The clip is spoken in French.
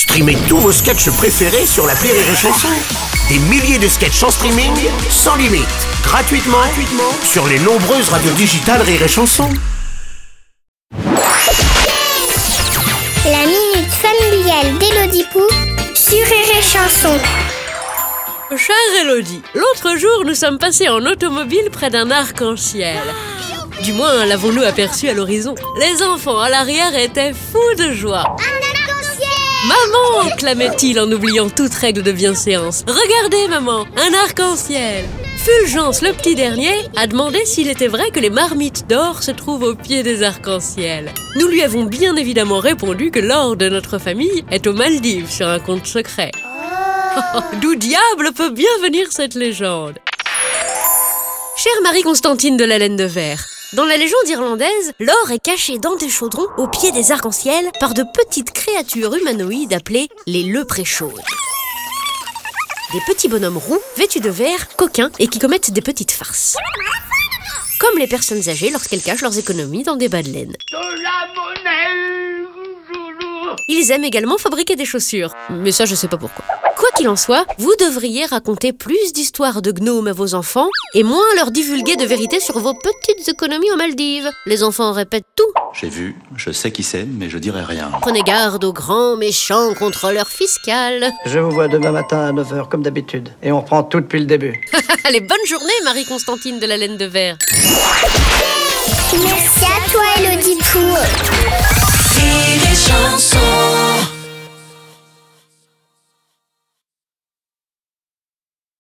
Streamez tous vos sketchs préférés sur la Rire et Chanson. Des milliers de sketchs en streaming, sans limite, gratuitement, gratuitement sur les nombreuses radios digitales Rire et Chanson. La minute familiale d'Élodie Pou sur Rire et Chanson. Chère Elodie, l'autre jour nous sommes passés en automobile près d'un arc-en-ciel. Du moins l'avons-nous aperçu à l'horizon. Les enfants à l'arrière étaient fous de joie. Maman clamait-il en oubliant toute règle de bienséance. Regardez maman, un arc-en-ciel. Fulgence, le petit dernier, a demandé s'il était vrai que les marmites d'or se trouvent au pied des arcs-en-ciel. Nous lui avons bien évidemment répondu que l'or de notre famille est aux Maldives sur un compte secret. D'où diable peut bien venir cette légende Chère Marie-Constantine de la laine de verre, dans la légende irlandaise, l'or est caché dans des chaudrons au pied des arcs-en-ciel par de petites créatures humanoïdes appelées les lepréchaudes. Des petits bonhommes roux, vêtus de verre, coquins et qui commettent des petites farces. Comme les personnes âgées lorsqu'elles cachent leurs économies dans des bas de laine. Ils aiment également fabriquer des chaussures, mais ça je sais pas pourquoi. Quoi qu'il en soit, vous devriez raconter plus d'histoires de gnomes à vos enfants et moins leur divulguer de vérités sur vos petites économies aux Maldives. Les enfants répètent tout. J'ai vu, je sais qui c'est, mais je dirai rien. Prenez garde aux grands méchants contrôleurs fiscaux. Je vous vois demain matin à 9h comme d'habitude. Et on reprend tout depuis le début. Allez, bonne journée Marie-Constantine de la laine de verre. Merci